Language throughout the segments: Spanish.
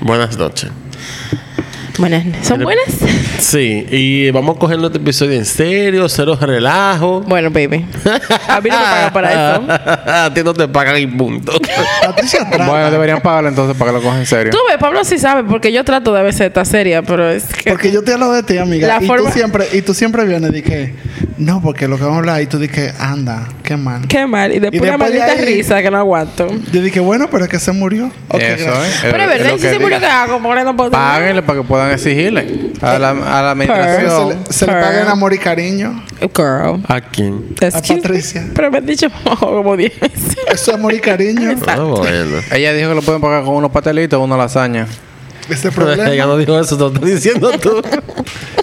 Buenas noches. Buenas, ¿son buenas? Sí, y vamos a coger este episodio en serio, cero relajo. Bueno, baby. A mí no me pagan para eso. a ti no te pagan y punto. Patricia trata. Bueno, deberían pagarlo entonces para que lo cojan en serio. Tú ves, Pablo sí sabe, porque yo trato de veces esta seria, pero es que... Porque yo te hablo de ti, amiga. La y, forma- tú siempre, y tú siempre vienes y dije, no, porque lo que vamos a hablar, y tú dije, anda, qué mal. Qué mal. Y después Y una de maldita ahí- risa que no aguanto. Yo dije, bueno, pero es que se murió. Eso. ¿eh? Pero es verdad, si se murió. ¿qué hago? Porque no puedo Páguenle para que puedan exigirle a la, a la administración. se le Girl. paga en amor y cariño Girl. ¿A quién? Excuse me. Patricia. Pero me han dicho como 10 veces. Eso es amor y cariño. Bueno. Ella dijo que lo pueden pagar con unos patelitos o una lasaña. Ese Ella problema. no dijo eso, te lo estás diciendo tú.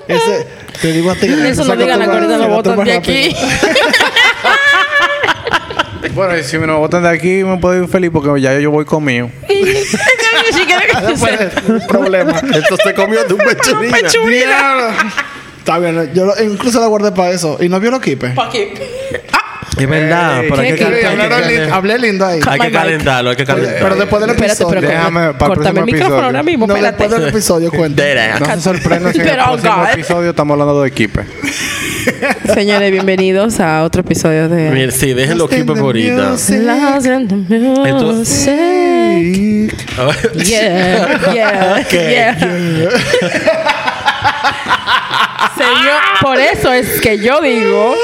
Ese, te digo a ti. Eso no digan ahorita lo botan de aquí. Bueno, y si me lo botan de aquí, me puedo ir feliz porque ya yo voy conmigo. Un problema. Esto se comió de un pechurina. Está bien, yo lo- incluso la guardé para eso. ¿Y no vio lo kipe? Pa' aquí. Es verdad, pero hay ¿Qué- que, qué- hay que- Hablaron lindo- Hablé lindo ahí. hay que calentarlo, hay que calentarlo. Pero después del Espérate, episodio. pero Déjame corta- para el córtame el próximo micrófono episodio. ahora mismo. No, después del Espérate. episodio cuenta. Derecha. No se sorprendan si en el Pero, próximo God. episodio estamos hablando de equipe. Señores, bienvenidos a otro episodio de... Mira, sí, déjenlo aquí por ahorita. Lost in the Entonces-. Yeah, yeah, yeah. Señor, por eso es que yo digo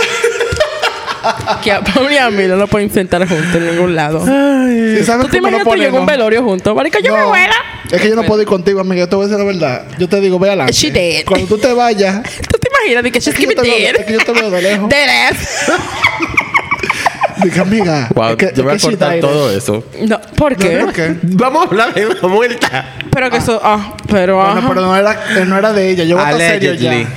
que a Pablo y a mí no lo pueden sentar juntos en ningún lado. ¿Sí sabes ¿Tú te imaginas en un velorio juntos? Marica, yo me No. vuela. Es que yo no puedo ir contigo, amiga. Yo te voy a decir la verdad. Yo te digo, ve adelante. She did. Cuando tú te vayas, ¿Tú te imaginas? De que she's es que, yo te es que yo te veo de lejos. Dije, amiga. Wow, es que, yo voy a que cortar todo eso. No, ¿por qué? ¿Por qué? Vamos a hablar de una muerta. Pero que eso... Ah, pero... Bueno, ajá. pero no era, no era de ella. Yo voy a estar serio ya.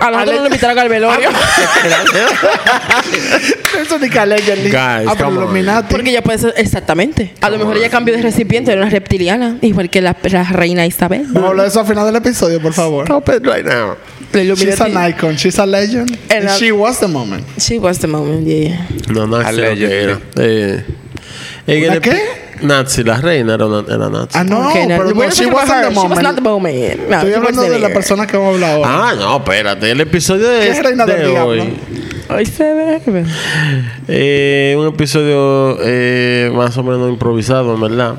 A nosotros no nos invitaron al velorio. Eso ni que allegedly. Guys, ah, come on. Porque ella puede ser... Exactamente. A lo mejor ella cambió de recipiente. Era una reptiliana. Igual que la, la reina Isabel. Vamos a hablar de eso al final del episodio, por favor. Stop it right now. La She's Illuminati. an icon. She's a legend. And And a- she was the moment. She was the moment, yeah. No, no, lo era. Eh, en ¿Una el- qué? Nazi, la reina era, una, era nazi. Ah, no, Okay, pero no, not she talking about wasn't her. the She was not the moment. moment. No, Estoy hablando de la persona que vamos a hablar ahora. Ah, no, espérate. El episodio de, ¿Qué es reina del de diablo? hoy. Ay, se ve. Eh, un episodio eh, más o menos improvisado, en verdad.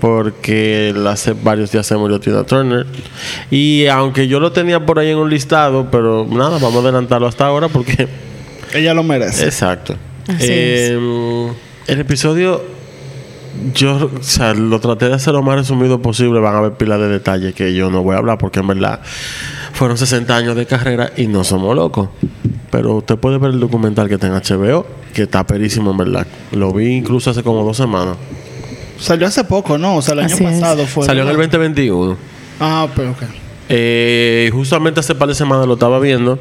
Porque hace varios días se murió Tina Turner. Y aunque yo lo tenía por ahí en un listado, pero nada, vamos a adelantarlo hasta ahora porque. Ella lo merece. Exacto. Así Eh, El episodio. Yo, o sea, lo traté de hacer lo más resumido posible. Van a haber pilas de detalles que yo no voy a hablar porque en verdad fueron 60 años de carrera y no somos locos. Pero usted puede ver el documental que está en HBO, que está perísimo en verdad. Lo vi incluso hace como dos semanas. Salió hace poco, ¿no? O sea, el año Así es. pasado fue. Salió en el 2021. Ah, pero ok. Eh, justamente hace par de semanas lo estaba viendo.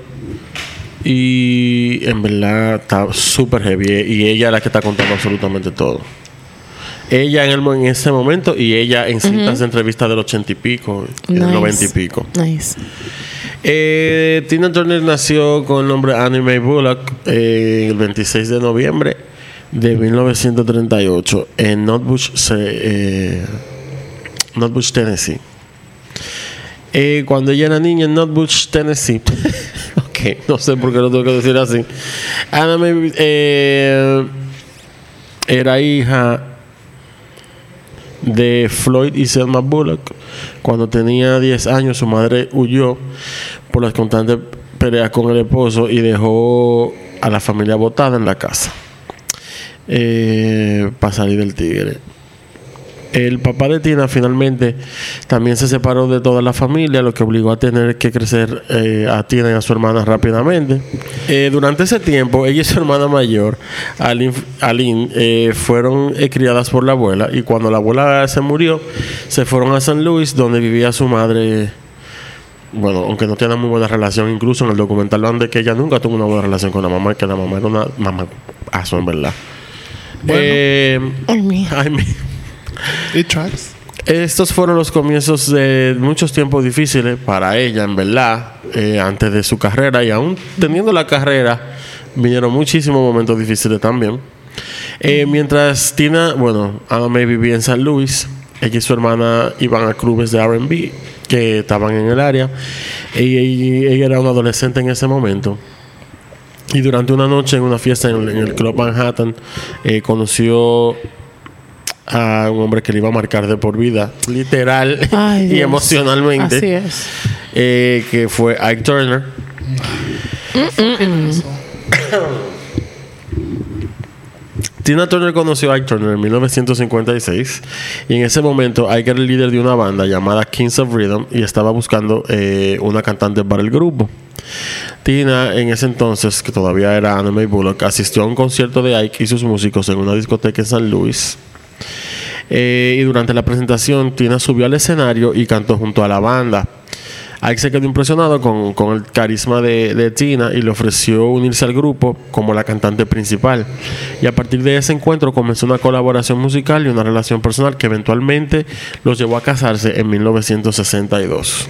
Y en verdad está súper heavy. Y ella es la que está contando absolutamente todo. Ella en, el, en ese momento y ella en cintas de entrevistas del ochenta y pico, del noventa y pico. Nice. Eh, Tina Turner nació con el nombre Annie Mae Bullock eh, el 26 de noviembre de 1938 en Notbush, se- eh, Notbush Tennessee. Eh, cuando ella era niña en Notbush, Tennessee. ok, no sé por qué lo tengo que decir así. Anna Mae eh, era hija de Floyd y Selma Bullock. Cuando tenía 10 años, su madre huyó por las constantes peleas con el esposo y dejó a la familia botada en la casa eh, para salir del tigre. El papá de Tina finalmente también se separó de toda la familia, lo que obligó a tener que crecer eh, a Tina y a su hermana rápidamente. Eh, durante ese tiempo, ella y su hermana mayor, Aline, Aline, eh, fueron eh, criadas por la abuela y cuando la abuela se murió, se fueron a San Luis, donde vivía su madre. Bueno, aunque no tienen muy buena relación, incluso en el documental hablan de que ella nunca tuvo una buena relación con la mamá, que la mamá era una mamá en verdad. Eh, Ay, ay, mi- ¿Y tracks? Estos fueron los comienzos de muchos tiempos difíciles para ella, en verdad, eh, antes de su carrera. Y aún teniendo la carrera, vinieron muchísimos momentos difíciles también. Eh, mientras Tina, bueno, Ame vivía en San Luis, ella y su hermana iban a clubes de RB que estaban en el área. Y, ella era una adolescente en ese momento. Y durante una noche en una fiesta en, en el Club Manhattan, eh, conoció a un hombre que le iba a marcar de por vida, literal Ay, y Dios. emocionalmente, Así es. eh, que fue Ike Turner. Tina Turner conoció a Ike Turner en 1956 y en ese momento Ike era el líder de una banda llamada Kings of Rhythm y estaba buscando eh, una cantante para el grupo. Tina en ese entonces, que todavía era Anna May Bullock, asistió a un concierto de Ike y sus músicos en una discoteca en San Luis. Eh, y durante la presentación, Tina subió al escenario y cantó junto a la banda. Ike se quedó impresionado con, con el carisma de, Tina y le ofreció unirse al grupo como la cantante principal. Y a partir de ese encuentro comenzó una colaboración musical y una relación personal que eventualmente los llevó a casarse en 1962.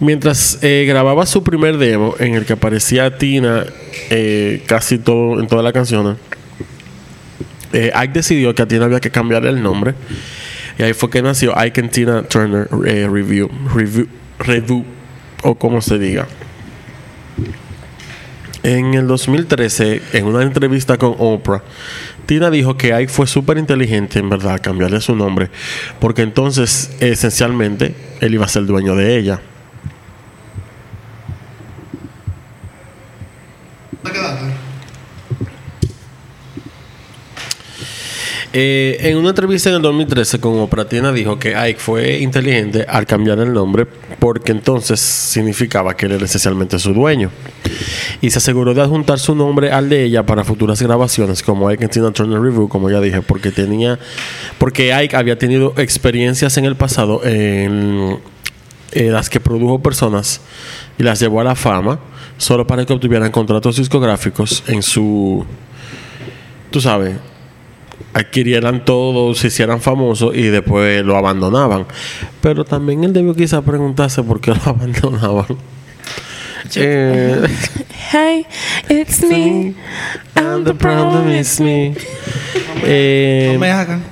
Mientras eh, grababa su primer demo, en el que aparecía Tina eh, casi todo en todas las canciones, eh, Ike decidió que a Tina había que cambiar el nombre. Y ahí fue que nació Ike and Tina Turner eh, Review, Review, Redu, o como se diga. En el 2013, en una entrevista con Oprah, Tina dijo que Ike fue súper inteligente, en verdad, cambiarle su nombre, porque entonces, esencialmente, él iba a ser dueño de ella. Eh, en una entrevista en el 2013 con Oprah, Tina dijo que Ike fue inteligente al cambiar el nombre porque entonces significaba que él era esencialmente su dueño. Y se aseguró de adjuntar su nombre al de ella para futuras grabaciones como Ike and Tina Turner Review, como ya dije, porque tenía, porque Ike había tenido experiencias en el pasado en, en las que produjo personas y las llevó a la fama solo para que obtuvieran contratos discográficos en su, tú sabes, adquirieran todo, se hicieran famosos y después lo abandonaban. Pero también él debió quizá preguntarse por qué lo abandonaban. Eh, Hey, it's me. and the problem is me. Eh, No me hagan.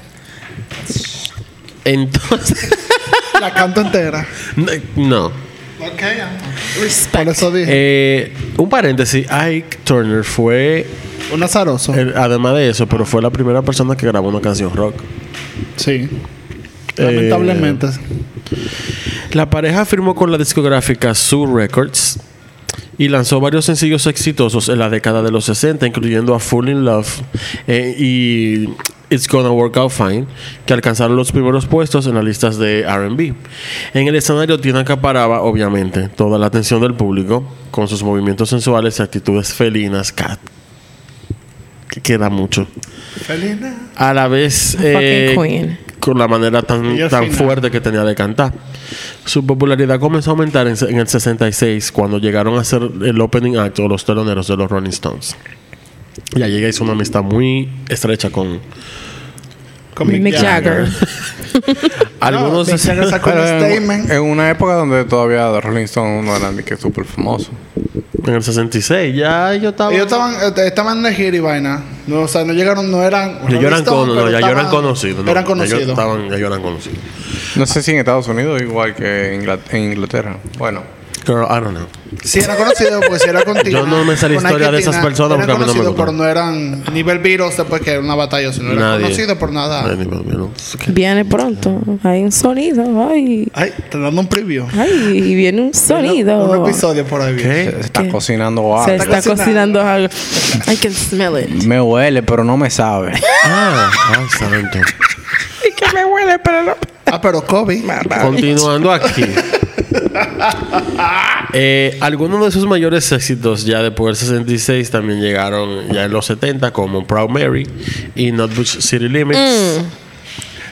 entonces, La canto entera. no. Ok, ajá. Por Respect. eso dije. Eh, un paréntesis, Ike Turner fue, un azaroso. el- además de eso, pero fue la primera persona que grabó una canción rock. Sí. Eh, Lamentablemente. La pareja firmó con la discográfica Sue Records y lanzó varios sencillos exitosos en la década de los 60, incluyendo a Full in Love eh, y It's Gonna Work Out Fine, que alcanzaron los primeros puestos en las listas de RB. En el escenario, Tina acaparaba, obviamente, toda la atención del público con sus movimientos sensuales y actitudes felinas, cat- que queda mucho. Felina. A la vez, Fucking eh, queen. con la manera tan, tan fuerte que tenía de cantar. Su popularidad comenzó a aumentar en, en el 66 cuando llegaron a ser el opening act o los teloneros de los Rolling Stones. Y allí ella hizo una amistad muy estrecha con Con Mick Jagger. algunos. Mick Jagger sacó un en, statement. en una época donde todavía Rolling Stones no eran ni que súper famosos. en el 66 ya yo estaba. Ellos estaban, eh, estaban de gira y vaina. No, o sea, no llegaron, no eran. Ya yo eran, Stone, no, ya yo eran estaban- conocidos. ¿no? Eran Ya estaban- ya yo eran conocidos. No sé si en Estados Unidos igual que en Inglaterra. Bueno, Girl, I don't know. Sí, eran conocidos porque si era contigo. Yo no me sé la historia de esas personas porque a mí no me pero no eran nivel virus después que era una batalla, sino eran Nadie. conocidos por nada. Nadie, que- Viene pronto. Hay un sonido. Ay. Ay, te dando un preview. Ay, y viene un sonido. Un episodio por ahí. ¿Qué? se está ¿Qué? cocinando Se algo. está cocinando. algo. I can smell it. Me huele, pero no me sabe. Ah, santo. Y que me huele, pero no. Ah, pero Kobe. Continuando aquí. Eh, algunos de sus mayores éxitos ya después del 66 también llegaron ya en los 70 como Proud Mary y Nutbush City Limits.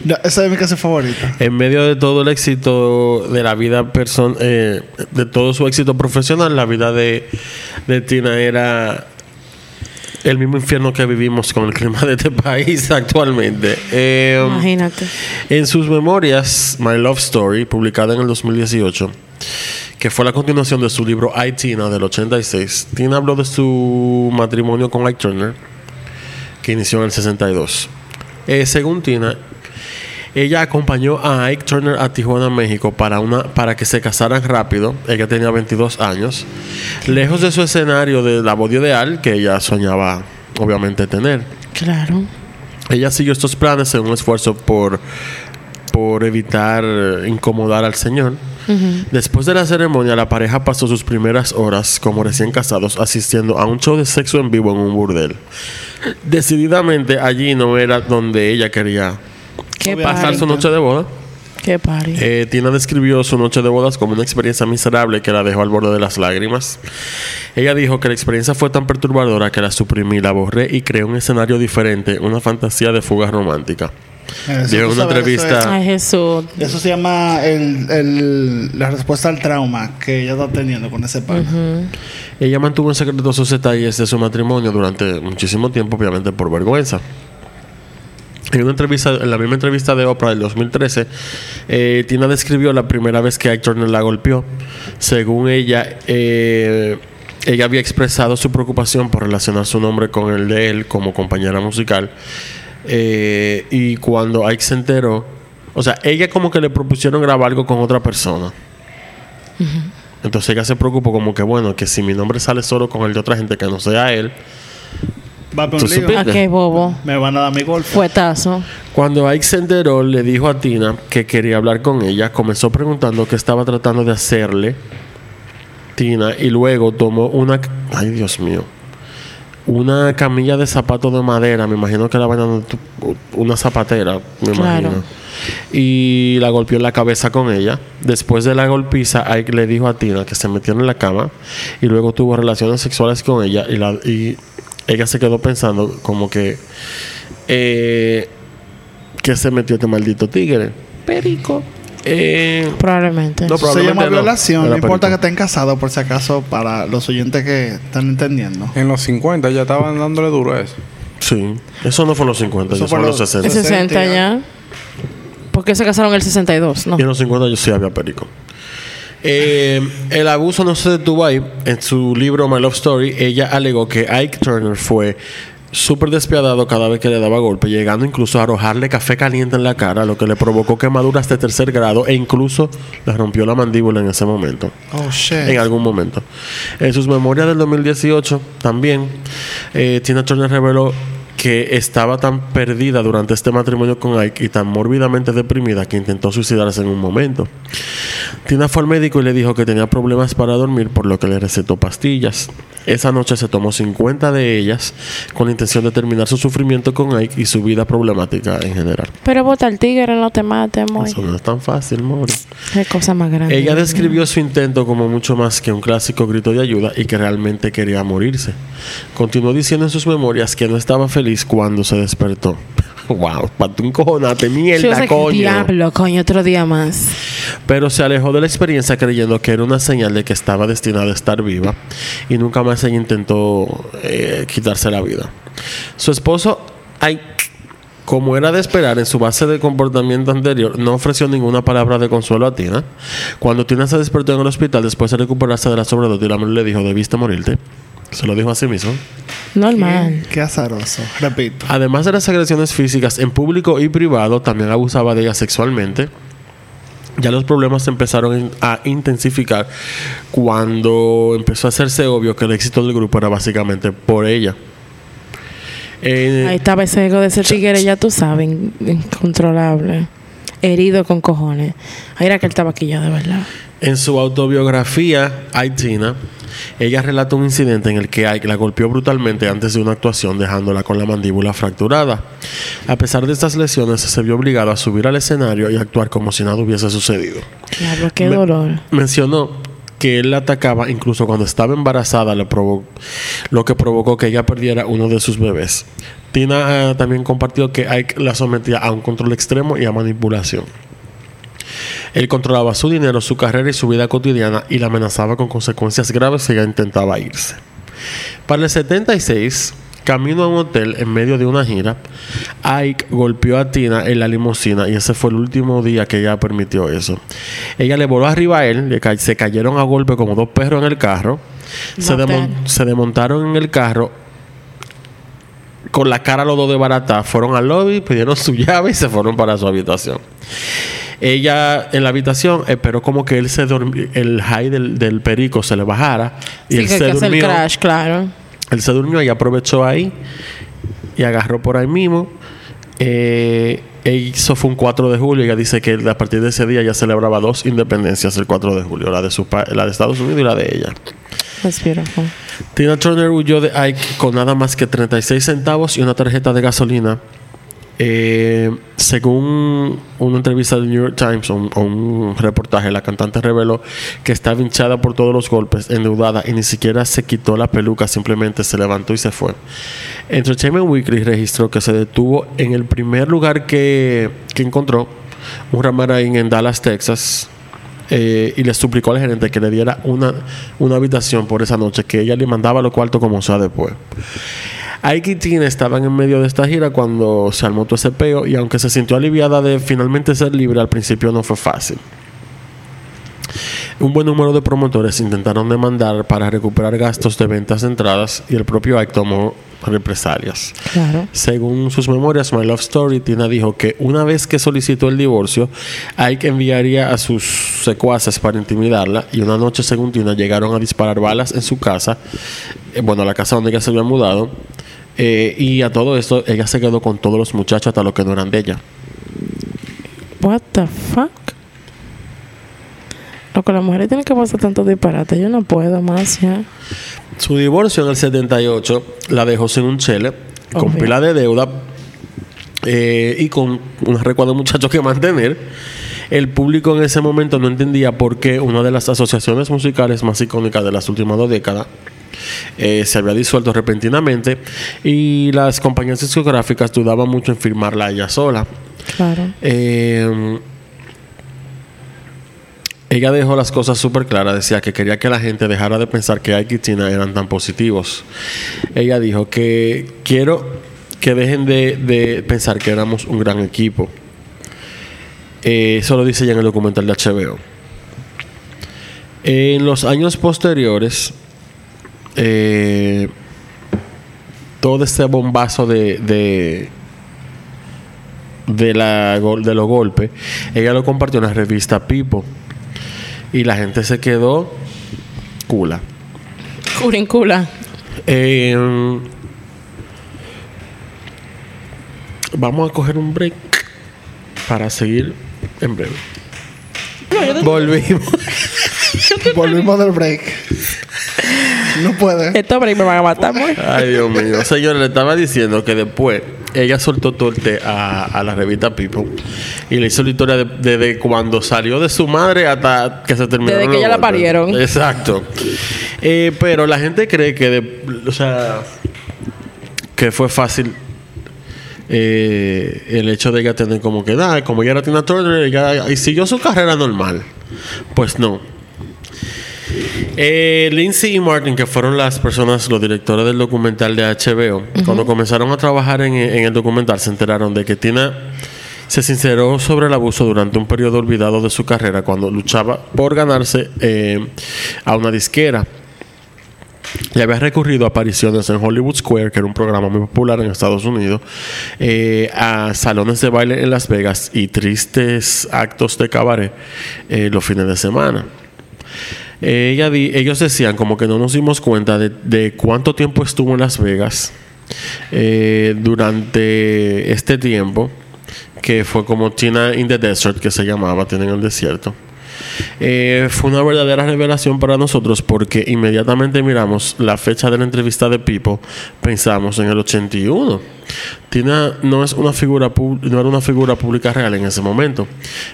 No, esa es mi casa favorita. En medio de todo el éxito de la vida person eh, de todo su éxito profesional, la vida de, de Tina era el mismo infierno que vivimos con el clima de este país actualmente. Eh, Imagínate. en sus memorias, My Love Story, publicada en el 2018, que fue la continuación de su libro I, Tina del 86, Tina habló de su matrimonio con Ike Turner, que inició en el 62. Eh, según Tina, ella acompañó a Ike Turner a Tijuana, México, para, una, para que se casaran rápido. Ella tenía 22 años, lejos de su escenario de la voz ideal que ella soñaba, obviamente, tener. Claro. Ella siguió estos planes en un esfuerzo por, por evitar eh, incomodar al Señor. Después de la ceremonia, la pareja pasó sus primeras horas como recién casados asistiendo a un show de sexo en vivo en un burdel. Decididamente allí no era donde ella quería Qué pasar su noche de boda. Qué party. Eh, Tina describió su noche de bodas como una experiencia miserable que la dejó al borde de las lágrimas. Ella dijo que la experiencia fue tan perturbadora que la suprimí, la borré y creé un escenario diferente, una fantasía de fuga romántica. Tú una entrevista- Eso, Ay, Jesús. es- eso se llama el, el- la respuesta al trauma que ella está teniendo con ese pana. Ella mantuvo en secreto sus detalles de su matrimonio durante muchísimo tiempo, obviamente por vergüenza. En una entrevista, en la misma entrevista de Oprah del 2013, eh, Tina describió la primera vez que Ike Turner la golpeó. Según ella, eh, ella había expresado su preocupación por relacionar su nombre con el de él como compañera musical. Eh, y cuando Ike se enteró, o sea, ella como que le propusieron grabar algo con otra persona. Entonces ella se preocupó como que, bueno, que si mi nombre sale solo con el de otra gente que no sea él. Va para Tú un lío. supiste. Ah, qué bobo. Me van a dar mi golpe. Fuetazo. Cuando Ike se enteró, le dijo a Tina que quería hablar con ella. Comenzó preguntando qué estaba tratando de hacerle Tina y luego tomó una... Ay, Dios mío. Una camilla de zapatos de madera. Me imagino que la vaina... Una zapatera, me Claro. imagino. Y la golpeó en la cabeza con ella. Después de la golpiza, Ike le dijo a Tina que se metió en la cama y luego tuvo relaciones sexuales con ella y, la, y ella se quedó pensando como que... Eh, que se metió este maldito tigre. Perico. Eh, Probablemente. No, se llama no. violación. No importa que estén casados, por si acaso, para los oyentes que están entendiendo. En los 50 ya estaban dándole duro a eso. sí. Eso no fue en los 50, Eso fue en los los- 60. El 60 ya. ¿Por qué se casaron en el 62? No. Y en los 50 yo sí había perico. Eh, el abuso no se detuvo ahí. En su libro My Love Story, ella alegó que Ike Turner fue súper despiadado cada vez que le daba golpe, llegando incluso a arrojarle café caliente en la cara, lo que le provocó quemaduras de tercer grado e incluso le rompió la mandíbula en ese momento. Oh, shit. en algún momento. En sus memorias del 2018 también, eh, Tina Turner reveló que estaba tan perdida durante este matrimonio con Ike y tan mórbidamente deprimida que intentó suicidarse en un momento. Tina fue al médico y le dijo que tenía problemas para dormir por lo que le recetó pastillas. Esa noche se tomó 50 de ellas con la intención de terminar su sufrimiento con Ike y su vida problemática en general. Pero bota al tigre, no te mates, muy. Eso no es tan fácil, more. Qué cosa más grande. Ella describió su intento como mucho más que un clásico grito de ayuda y que realmente quería morirse. Continuó diciendo en sus memorias que no estaba feliz cuando se despertó. Wow, para tu encojonate, mierda, like, coño. Diablo, coño, otro día más. Pero se alejó de la experiencia creyendo que era una señal de que estaba destinada a estar viva y nunca más ella intentó eh, quitarse la vida. Su esposo, ay, como era de esperar en su base de comportamiento anterior, no ofreció ninguna palabra de consuelo a Tina. Cuando Tina se despertó en el hospital después de recuperarse de la sobredosis, la mujer le dijo, debiste morirte. Se lo dijo a sí mismo. Normal. Qué azaroso. Repito. Además de las agresiones físicas en público y privado, también abusaba de ella sexualmente. Ya los problemas se empezaron a intensificar cuando empezó a hacerse obvio que el éxito del grupo era básicamente por ella. Eh, Ahí estaba ese ego de ese tigre, ya tú sabes, in- incontrolable. Herido con cojones. Ahí era que él estaba aquí ya, de verdad. En su autobiografía, Aitina, ella relata un incidente en el que Ike la golpeó brutalmente antes de una actuación, dejándola con la mandíbula fracturada. A pesar de estas lesiones, se vio obligado a subir al escenario y actuar como si nada hubiese sucedido. Diablo, qué Me- dolor. Mencionó que él la atacaba incluso cuando estaba embarazada, provo- lo que provocó que ella perdiera uno de sus bebés. Tina eh, también compartió que Ike la sometía a un control extremo y a manipulación. Él controlaba su dinero, su carrera y su vida cotidiana y la amenazaba con consecuencias graves si ella intentaba irse. Para el 76, Camino a un hotel en medio de una gira, Ike golpeó a Tina en la limusina y ese fue el último día que ella permitió eso. Ella le voló arriba a él, se cayeron a golpe como dos perros en el carro, se, Motel. demon- se desmontaron en el carro con la cara los dos de barata, fueron al lobby, pidieron su llave y se fueron para su habitación. Ella en la habitación esperó como que él se el high del, del perico se le bajara y Sí, él que, se que el durmió. crash, claro. Él se durmió y aprovechó ahí y agarró por ahí mismo. Eh, eso fue un 4 de julio. Ella dice que a partir de ese día ya celebraba dos independencias el 4 de julio, la de, su la de Estados Unidos y la de ella. That's beautiful. Tina Turner huyó de Ike con nada más que 36 centavos y una tarjeta de gasolina. Eh, según una entrevista del New York Times o un, reportaje, la cantante reveló que estaba hinchada por todos los golpes, endeudada y ni siquiera se quitó la peluca, simplemente se levantó y se fue. Entertainment Weekly registró que se detuvo en el primer lugar que, que encontró, un ramarín en Dallas, Texas, eh, y le suplicó al gerente que le diera una, una habitación por esa noche, que ella le mandaba los cuartos como sea después. Ike estaban en medio de esta gira cuando se armó todo ese peo y aunque se sintió aliviada de finalmente ser libre, al principio no fue fácil. Un buen número de promotores intentaron demandar para recuperar gastos de ventas de entradas y el propio Ike tomó represalias. Claro. Según sus memorias, My Love Story, Tina dijo que una vez que solicitó el divorcio, Ike enviaría a sus secuaces para intimidarla y una noche, según Tina, llegaron a disparar balas en su casa, eh, bueno, la casa donde ella se había mudado, eh, y a todo esto ella se quedó con todos los muchachos hasta los que no eran de ella. What the fuck? Loco, las mujeres tienen que pasar tanto disparate. Yo no puedo más ya. Su divorcio en el 78 la dejó sin un chele, con pila de deuda eh, y con un recuerdo de muchachos que mantener. El público en ese momento no entendía por qué una de las asociaciones musicales más icónicas de las últimas dos décadas eh, se había disuelto repentinamente y las compañías discográficas dudaban mucho en firmarla ella sola. Claro. Eh, ella dejó las cosas súper claras. Decía que quería que la gente dejara de pensar que Ike y Tina eran tan positivos. Ella dijo que quiero que dejen de, de pensar que éramos un gran equipo. Eh, eso lo dice ella en el documental de HBO. En los años posteriores, eh, todo este bombazo de, de, de, la, de los golpes, ella lo compartió en la revista People. Y la gente se quedó cula. Curincula. Eh, vamos a coger un break para seguir en breve. Volvimos. Volvimos del break. No puede. Estos break me van a matar, muy. Ay, Dios mío. Señor, le estaba diciendo que después ella soltó té a, a la revista People y le hizo la historia de, de- de cuando salió de su madre hasta que se terminó. Desde que ella la parieron. Exacto. Eh, pero la gente cree que, de- o sea, que fue fácil. eh, el hecho de ella tener como que, ah, como ella era Tina Turner, ella y siguió su carrera normal. Pues no. Eh, Lindsay y Martin, que fueron las personas, los directores del documental de HBO, cuando comenzaron a trabajar en, en el documental, se enteraron de que Tina se sinceró sobre el abuso durante un periodo olvidado de su carrera cuando luchaba por ganarse eh, a una disquera. Y había recurrido a apariciones en Hollywood Square, que era un programa muy popular en Estados Unidos, eh, a salones de baile en Las Vegas y tristes actos de cabaret eh, los fines de semana. Ella ellos decían como que no nos dimos cuenta de, cuánto tiempo estuvo en Las Vegas eh, durante este tiempo, que fue como Tina in the Desert, que se llamaba, Tina en el desierto. Eh, fue una verdadera revelación para nosotros porque inmediatamente miramos la fecha de la entrevista de Pipo, pensamos en el 81. Tina no es una figura no era una figura pública real en ese momento.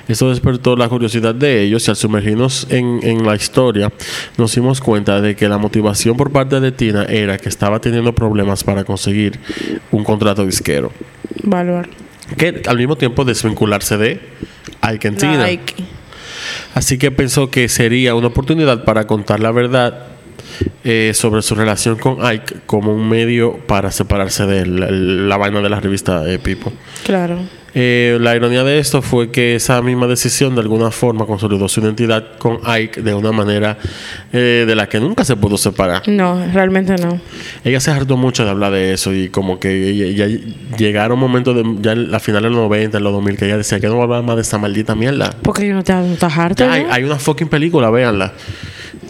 Eso despertó la curiosidad de ellos y al sumergirnos en, en la historia nos dimos cuenta de que la motivación por parte de Tina era que estaba teniendo problemas para conseguir un contrato disquero. Valor. Que al mismo tiempo desvincularse de Ike and Tina. Like. Así que pensó que sería una oportunidad para contar la verdad eh, sobre su relación con Ike como un medio para separarse de la, la vaina de la revista eh, People. Claro. Eh, la ironía de esto fue que esa misma decisión de alguna forma consolidó su identidad con Ike de una manera eh, de la que nunca se pudo separar. No, realmente no. Ella se hartó mucho de hablar de eso y como que ya llegaron momentos de, ya en la final de los 90, en los 2000, que ella decía que no va a hablar más de esa maldita mierda. Porque yo no te no estás hay, hay una fucking película, véanla.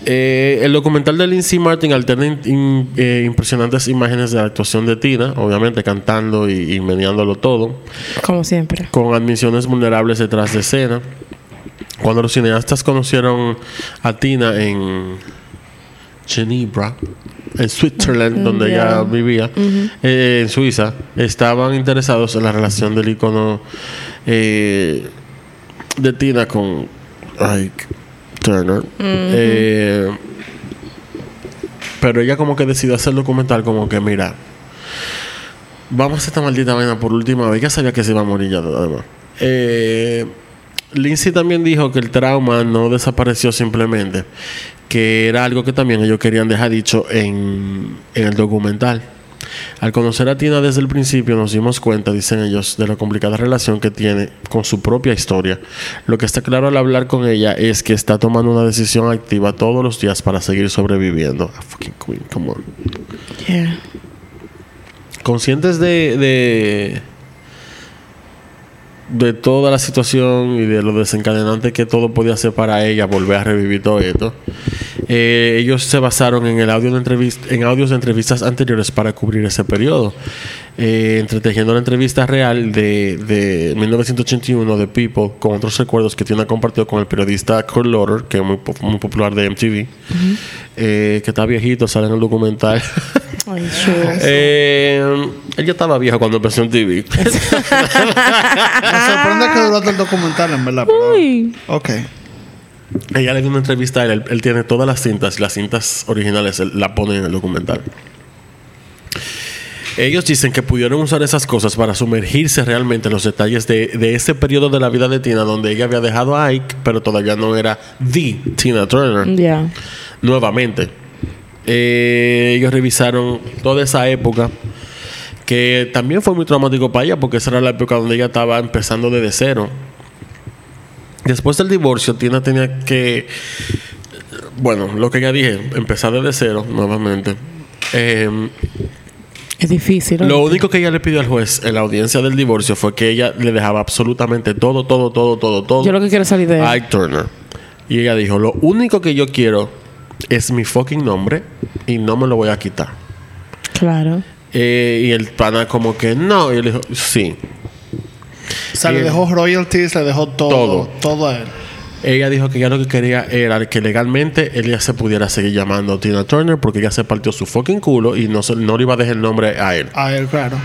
Eh, el documental de Lindsay Martin alterna in- in- eh, impresionantes imágenes de la actuación de Tina, obviamente cantando y, y meneándolo todo, Como siempre. con admisiones vulnerables detrás de escena. Cuando los cineastas conocieron a Tina en Ginebra, en Switzerland, donde ya. ella vivía, eh, en Suiza, estaban interesados en la relación del icono de Tina con Ike Turner. Eh, pero ella como que decidió hacer el documental como que, mira, vamos a esta maldita vaina por última vez. Ya sabía que se iba a morir ya, además. Eh, Lindsay también dijo que el trauma no desapareció simplemente, que era algo que también ellos querían dejar dicho en, en el documental. Al conocer a Tina desde el principio nos dimos cuenta, dicen ellos, de la complicada relación que tiene con su propia historia. Lo que está claro al hablar con ella es que está tomando una decisión activa todos los días para seguir sobreviviendo. Ah, fucking queen, come on. Yeah. Conscientes de, de de toda la situación y de lo desencadenante que todo podía ser para ella volver a revivir todo esto. eh, ellos se basaron en el audio de en audios de entrevistas anteriores para cubrir ese periodo, eh, entretejiendo la entrevista real de, de 1981 de People con otros recuerdos que Tina compartió con el periodista Kurt Loder, que es muy, muy popular de MTV, eh, que está viejito, sale en el documental. Ay, sure. Eh, él ya estaba viejo cuando empezó en TV. Me sorprende que duró el documental, en verdad. pero-. Ok. Ella le dio una entrevista a él. él. él tiene todas las cintas. Las cintas originales él la pone en el documental. Ellos dicen que pudieron usar esas cosas para sumergirse realmente en los detalles de, de ese periodo de la vida de Tina donde ella había dejado a Ike, pero todavía no era The Tina Turner Ya. nuevamente. Eh, ellos revisaron toda esa época que también fue muy traumático para ella porque esa era la época donde ella estaba empezando desde cero. Después del divorcio, Tina tenía que, bueno, lo que ya dije, empezar desde cero nuevamente. Eh, Es difícil. ¿no? lo único que ella le pidió al juez en la audiencia del divorcio fue que ella le dejaba absolutamente todo, todo, todo, todo, todo. Yo lo que quiero es salir de él. Ike Turner. Y ella dijo, lo único que yo quiero es mi fucking nombre y no me lo voy a quitar. Claro. Eh, y el pana como que no. Y él dijo, sí. O sea, le Bien. dejó royalties, le dejó todo. Todo. Todo, a él. Ella dijo que ya lo que quería era que legalmente él ya se pudiera seguir llamando Tina Turner porque ya se partió su fucking culo y no, se- no le iba a dejar el nombre a él. A él, claro.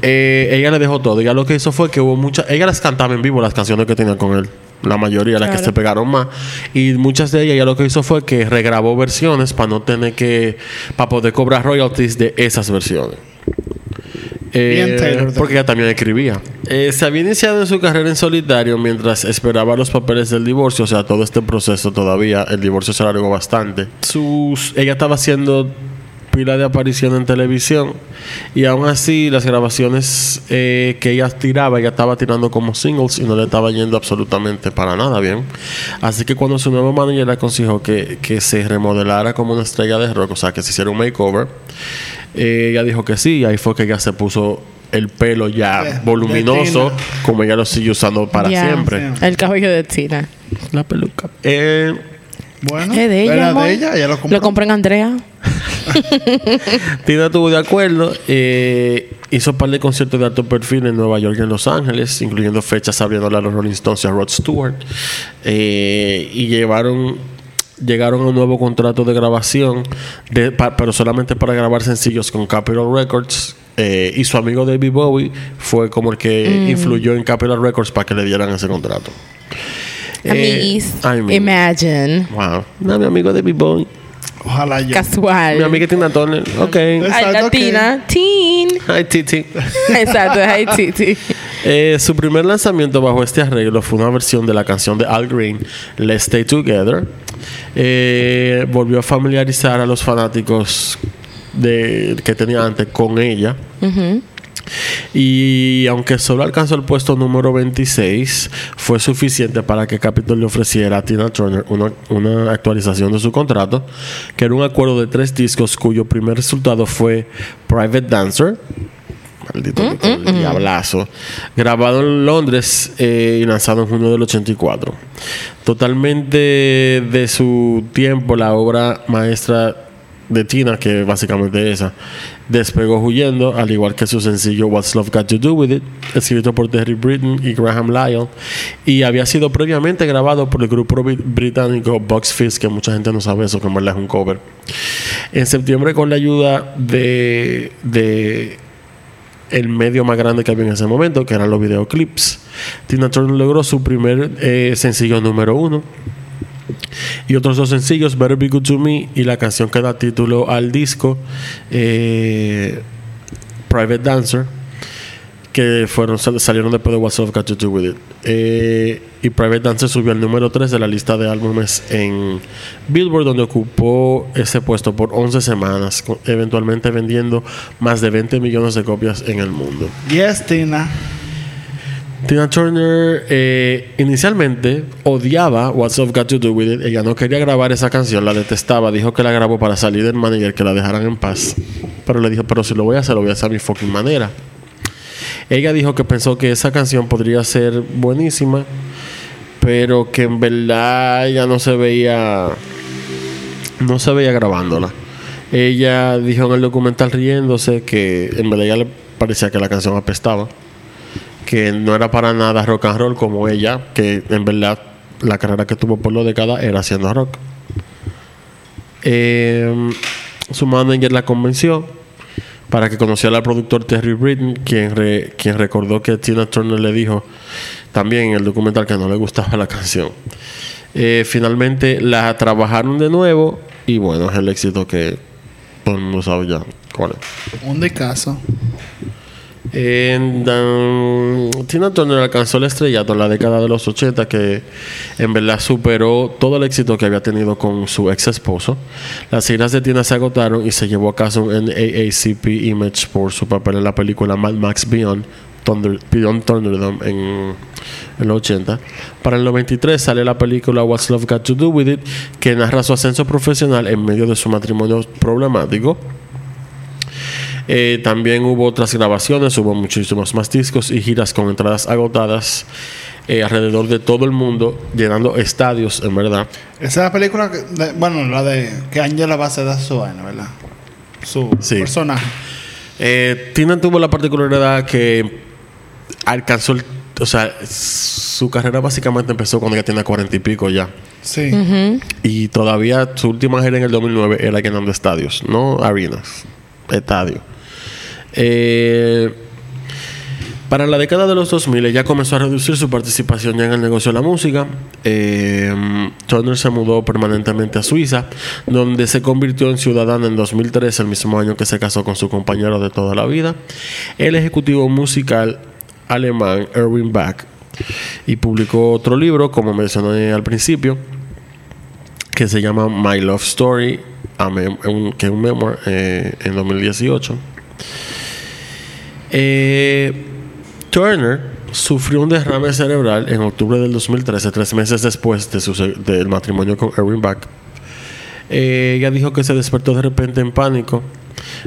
Eh, ella le dejó todo. Ella lo que hizo fue que hubo muchas... Ella las cantaba en vivo, las canciones que tenía con él. La mayoría, las que se pegaron más. Y muchas de ellas, ella lo que hizo fue que regrabó versiones para no tener que... Para poder cobrar royalties de esas versiones. Eh, Bien Taylor, de- porque ella también escribía. Eh, se había iniciado en su carrera en solitario mientras esperaba los papeles del divorcio. O sea, todo este proceso todavía, el divorcio se alargó bastante. Sus, ella estaba haciendo pila de aparición en televisión y aún así las grabaciones eh, que ella tiraba, ella estaba tirando como singles y no le estaba yendo absolutamente para nada bien. Así que cuando su nuevo manager le aconsejó que, que se remodelara como una estrella de rock, o sea, que se hiciera un makeover, eh, ella dijo que sí, y ahí fue que ella se puso el pelo ya voluminoso, como ella lo sigue usando para siempre. El cabello de Tina. La peluca. Eh, Bueno, Es de ella. era amor. de ella, ella lo compró. Lo compré en Andrea. Tina estuvo de acuerdo, eh, hizo un par de conciertos de alto perfil en Nueva York y en Los Ángeles, incluyendo fechas abriéndole a los Rolling Stones y a Rod Stewart. Eh, y llevaron, llegaron a un nuevo contrato de grabación, de- pa- pero solamente para grabar sencillos con Capitol Records. Eh, y su amigo David Bowie fue como el que influyó en Capitol Records para que le dieran ese contrato. Eh, Amiguis. Imagine. Wow. No, mi amigo David Bowie. Ojalá yo. Casual. Mi amiga Tina Turner. Ok. Ay, Exacto, la ok. Tina. Teen. Hi, Titi. Exacto. Ay, Titi. Eh, su primer lanzamiento bajo este arreglo fue una versión de la canción de Al Green, Let's Stay Together. eh, volvió a familiarizar a los fanáticos de, que tenía antes con ella. Ujú. Y aunque solo alcanzó el puesto número 26, fue suficiente para que Capitol le ofreciera a Tina Turner una, una actualización de su contrato, que era un acuerdo de tres discos cuyo primer resultado fue Private Dancer. Maldito el diablazo. Grabado en Londres eh, y lanzado en junio del 84. Totalmente de su tiempo, la obra maestra de Tina, que básicamente esa, despegó huyendo, al igual que su sencillo What's Love Got to Do With It, escrito por Terry Britton y Graham Lyle, y había sido previamente grabado por el grupo bri- británico Box Fizz, que mucha gente no sabe eso, que en verdad es un cover. En septiembre, con la ayuda de, de el medio más grande que había en ese momento, que eran los videoclips, Tina Turner logró su primer eh, sencillo número uno y otros dos sencillos, Better Be Good to Me y la canción que da título al disco, eh, Private Dancer, que fueron sal- salieron después de What's Love Got to Do With It. Eh, y Private Dancer subió al número 3 de la lista de álbumes en Billboard, donde ocupó ese puesto por 11 semanas, eventualmente vendiendo más de 20 millones de copias en el mundo. Yes, Tina. Tina Turner eh, inicialmente odiaba What's Love Got to Do With It. Ella no quería grabar esa canción, la detestaba. Dijo que la grabó para salir del manager, que la dejaran en paz. Pero le dijo, pero si lo voy a hacer, lo voy a hacer a mi fucking manera. Ella dijo que pensó que esa canción podría ser buenísima, pero que en verdad ella no se veía, no se veía grabándola. Ella dijo en el documental riéndose que en verdad le parecía que la canción apestaba que no era para nada rock and roll como ella, que en verdad la carrera que tuvo por los décadas era haciendo rock. Eh, su manager la convenció para que conociera al productor Terry Britton, quien, re- quien recordó que Tina Turner le dijo también en el documental que no le gustaba la canción. Eh, finalmente la trabajaron de nuevo y bueno, es el éxito que todo el mundo sabe ya cuál es. Un de. Tina Turner alcanzó el estrellato en la década de los 80 que en verdad superó todo el éxito que había tenido con su ex esposo. Las giras de Tina se agotaron y se llevó a cabo en AACP Image por su papel en la película Mad Max Beyond, Thunder, Beyond Thunderdome en, en los 80. Para el 93 sale la película What's Love Got to Do With It que narra su ascenso profesional en medio de su matrimonio problemático. Eh, también hubo otras grabaciones, hubo muchísimos más discos y giras con entradas agotadas eh, alrededor de todo el mundo, llenando estadios, en verdad. Esa es la película, que- de- bueno, la de que Angela va a ser su vaina, ¿verdad? Su Sí. personaje. Eh, Tina tuvo la particularidad que alcanzó, el- o sea, su carrera básicamente empezó cuando ella tenía cuarenta y pico ya. Sí. Y todavía su última gira en el 2009 era llenando estadios, no arenas, estadios. Eh, para la década de los 2000 ella comenzó a reducir su participación ya en el negocio de la música. Eh, Turner se mudó permanentemente a Suiza, donde se convirtió en ciudadana en 2003, el mismo año que se casó con su compañero de toda la vida, el ejecutivo musical alemán Erwin Bach, y publicó otro libro, como mencioné al principio, que se llama My Love Story, que es un memoir eh, en 2018. Eh, Turner sufrió un derrame cerebral en octubre del 2013, tres meses después de su, del matrimonio con Erwin Bach. Eh, ella dijo que se despertó de repente en pánico.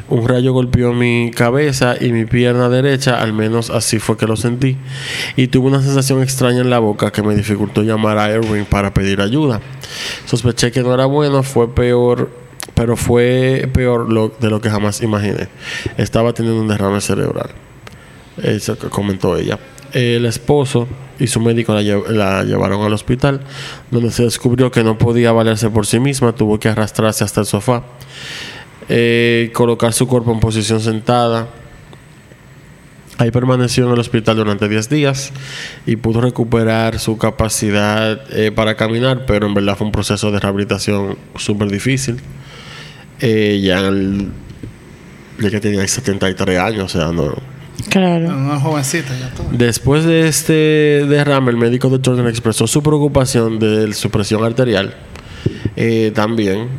Un rayo golpeó mi cabeza y mi pierna derecha, al menos así fue que lo sentí. Y tuve una sensación extraña en la boca que me dificultó llamar a Erwin para pedir ayuda. Sospeché que no era bueno, fue peor, pero fue peor de lo que jamás imaginé. Estaba teniendo un derrame cerebral. Eso que comentó ella. El esposo y su médico la llevaron al hospital, donde se descubrió que no podía valerse por sí misma, tuvo que arrastrarse hasta el sofá, eh, colocar su cuerpo en posición sentada. Ahí permaneció en el hospital durante 10 días y pudo recuperar su capacidad eh, para caminar, pero en verdad fue un proceso de rehabilitación súper difícil. Eh, ya, el- ya que tenía 73 años, o sea, no, Claro. Una jovencita ya todo. Después de este derrame, el médico de Turner expresó su preocupación de su presión arterial. eh, también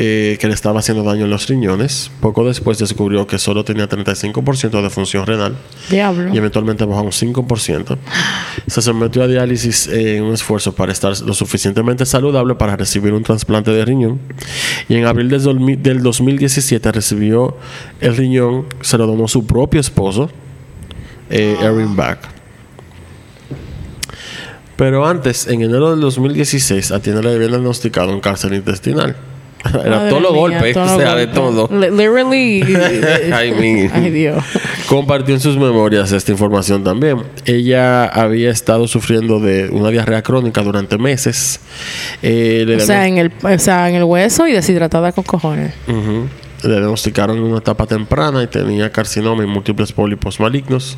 eh, que le estaba haciendo daño en los riñones. Poco después descubrió que solo tenía 35% de función renal Diablo. y eventualmente bajó a un 5%. Se sometió a diálisis en un esfuerzo para estar lo suficientemente saludable para recibir un trasplante de riñón. Y en abril del, dolmi- del 2017 recibió el riñón, se lo donó su propio esposo, eh, Erin Back. Pero antes, en enero del 2016, a Tina le habían diagnosticado un cáncer intestinal. Era mía, golpes, todos o sea, de todo. Li- Literally. I mean. Ay, Dios. Compartió en sus memorias esta información también. Ella había estado sufriendo de una diarrea crónica durante meses. Eh, O sea, en el, o sea, en el hueso y deshidratada con cojones. Le diagnosticaron en una etapa temprana y tenía carcinoma y múltiples pólipos malignos.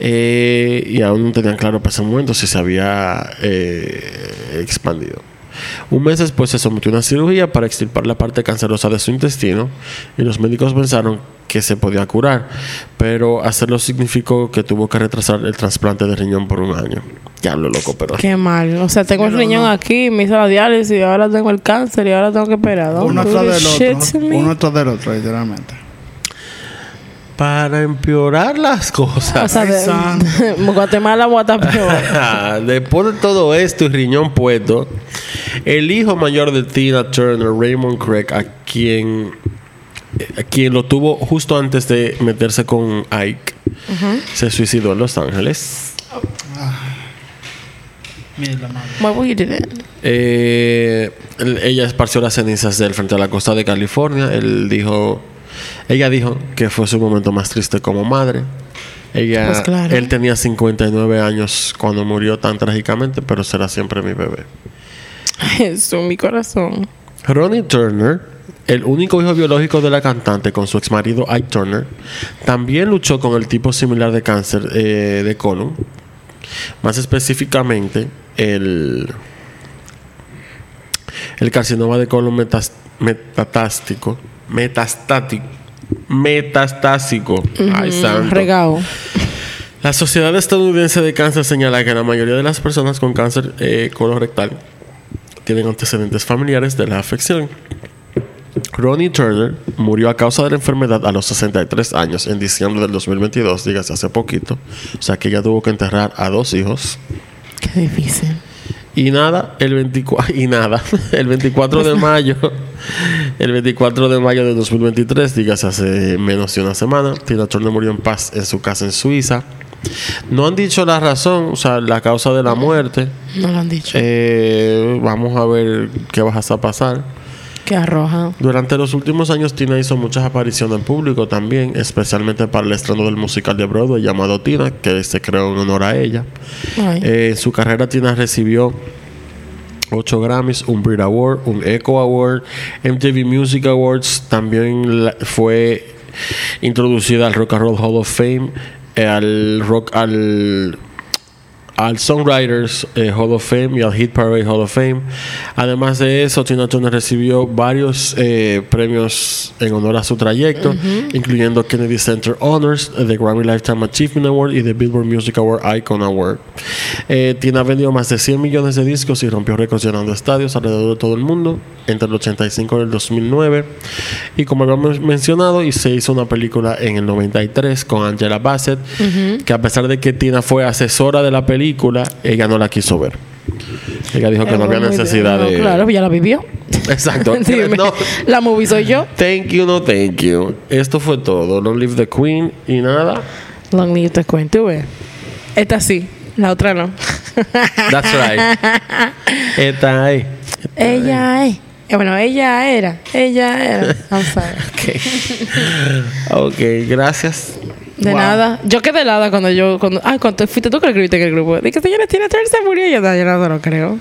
Eh, y aún no tenían claro para ese momento si se había eh, expandido. Un mes después se sometió a una cirugía para extirpar la parte cancerosa de su intestino y los médicos pensaron que se podía curar, pero hacerlo significó que tuvo que retrasar el trasplante de riñón por un año. Diablo loco, pero... Qué mal. O sea, tengo el riñón aquí, me hizo la diálisis, y ahora tengo el cáncer y ahora tengo que esperar. Uno this del otro. Uno atrás del otro, literalmente. Para empeorar las cosas. O sea, de, Guatemala, Guatapeor. Después de todo esto y riñón puesto, el hijo mayor de Tina Turner, Raymond Craig, a quien, a quien lo tuvo justo antes de meterse con Ike, se suicidó en Los Ángeles. Mira, madre. What will you do then? Eh, ella esparció las cenizas de él frente a la costa de California. Él dijo, ella dijo que fue su momento más triste como madre. Ella, Pues claro. él tenía 59 años cuando murió tan trágicamente, pero será siempre mi bebé. Jesús, mi corazón. Ronnie Turner, el único hijo biológico de la cantante con su exmarido Ike Turner, también luchó con el tipo similar de cáncer eh, de colon. Más específicamente, el, el carcinoma de colon metas- metatástico. Metastático. Metastásico. Ay, santo. Regao. La Sociedad Estadounidense de Cáncer señala que la mayoría de las personas con cáncer eh, colorectal tienen antecedentes familiares de la afección. Ronnie Turner murió a causa de la enfermedad a los 63 años en diciembre del 2022, dígase hace poquito. O sea que ella tuvo que enterrar a dos hijos. Qué difícil. Y nada, el 24, y nada, el 24 de mayo, el 24 de mayo de 2023, dígase hace menos de una semana, Tina Turner murió en paz en su casa en Suiza. No han dicho la razón, o sea, la causa de la muerte. No lo han dicho. Eh, vamos a ver qué va a pasar. Qué arroja. Durante los últimos años, Tina hizo muchas apariciones en público también, especialmente para el estreno del musical de Broadway llamado Tina, que se creó en honor a ella. Ay. Eh, en su carrera, Tina recibió 8 Grammys, un Brit Award, un Echo Award, MTV Music Awards. También la- fue introducida al Rock and Roll Hall of Fame, eh, al rock, al al Songwriters eh, Hall of Fame y al Hit Parade Hall of Fame. Además de eso, Tina Turner recibió varios eh, premios en honor a su trayecto, incluyendo Kennedy Center Honors, the Grammy Lifetime Achievement Award y the Billboard Music Award Icon Award. Eh, Tina vendió más de 100 millones de discos y rompió récords llenando estadios alrededor de todo el mundo entre el 85 y el 2009. Y como habíamos mencionado, y se hizo una película en el 93 con Angela Bassett, que a pesar de que Tina fue asesora de la película, ella no la quiso ver. Ella dijo que no había necesidad de... No, Claro, ya la vivió. Exacto. No. La movie soy yo. Thank you, no thank you. Esto fue todo. Long live the Queen y nada. Long live the queen. Tú ves. Esta sí. La otra no. That's right. Esta ahí. ella es. Eh, Bueno, ella era. Ella era. I'm sorry. Ok, gracias. De Wow. nada. Yo quedé helada cuando yo. Cuando, ay, cuando fuiste tú que lo escribiste en el grupo. Dije, señora, tiene Turner se murió. Y yo, no, yo no lo creo.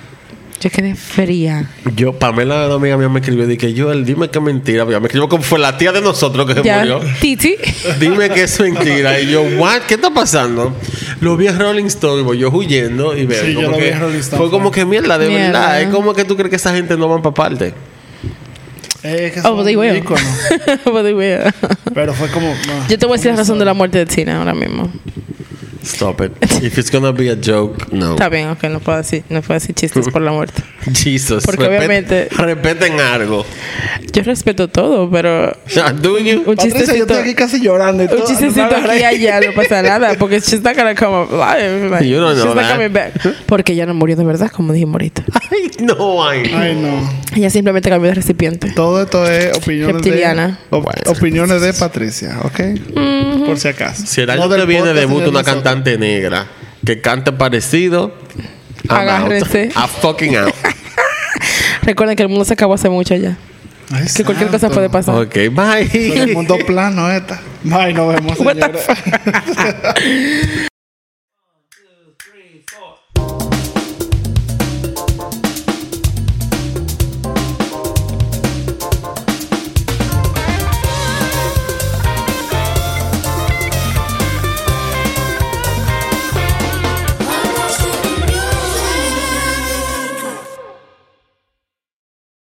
Yo quedé fría. Yo, Pamela, una amiga mía, me escribió. Dije, Joel, dime que es mentira. Me escribió como fue la tía de nosotros que se Ya. murió. Titi. Dime que es mentira. Y yo, what? ¿Qué está pasando? Lo vi en Rolling Stone y voy yo huyendo y veo. Sí, yo lo vi en Rolling Stone, Fue como que mierda, de Mierda. verdad. Es como que tú crees que esa gente no van para parte. Es que Oh, pues. Pero fue como. no. Yo te voy a decir la razón de la muerte de Tina ahora mismo. Stop it. If it's gonna be a joke, no. Está bien, ok, no puedo decir, no puedo decir chistes por la muerte. Jesus. Porque respet- obviamente- Respeten algo. Yo respeto todo, pero Do you? un Patricia, yo chistecito, estoy aquí casi llorando y un todo. chistecito No aquí y allá no pasa nada, porque she's not gonna come alive. Like, You don't know she's not that. coming back. Porque ella no murió de verdad, como dijimos ahorita. Ay, no, ay. Ay, no. Ella simplemente cambió de recipiente. Todo esto es opiniones Reptiliana. de... op- opiniones de Patricia, ¿ok? Por si acaso. Si el No año del que viene debuta de una nosotros. Cantante negra que cante parecido, I'm Agárrese. out. I'm fucking out. Recuerden que el mundo se acabó hace mucho ya. Ay, Que cualquier cosa puede pasar. ok, bye. El mundo plano esta. Bye, nos vemos, What the señores.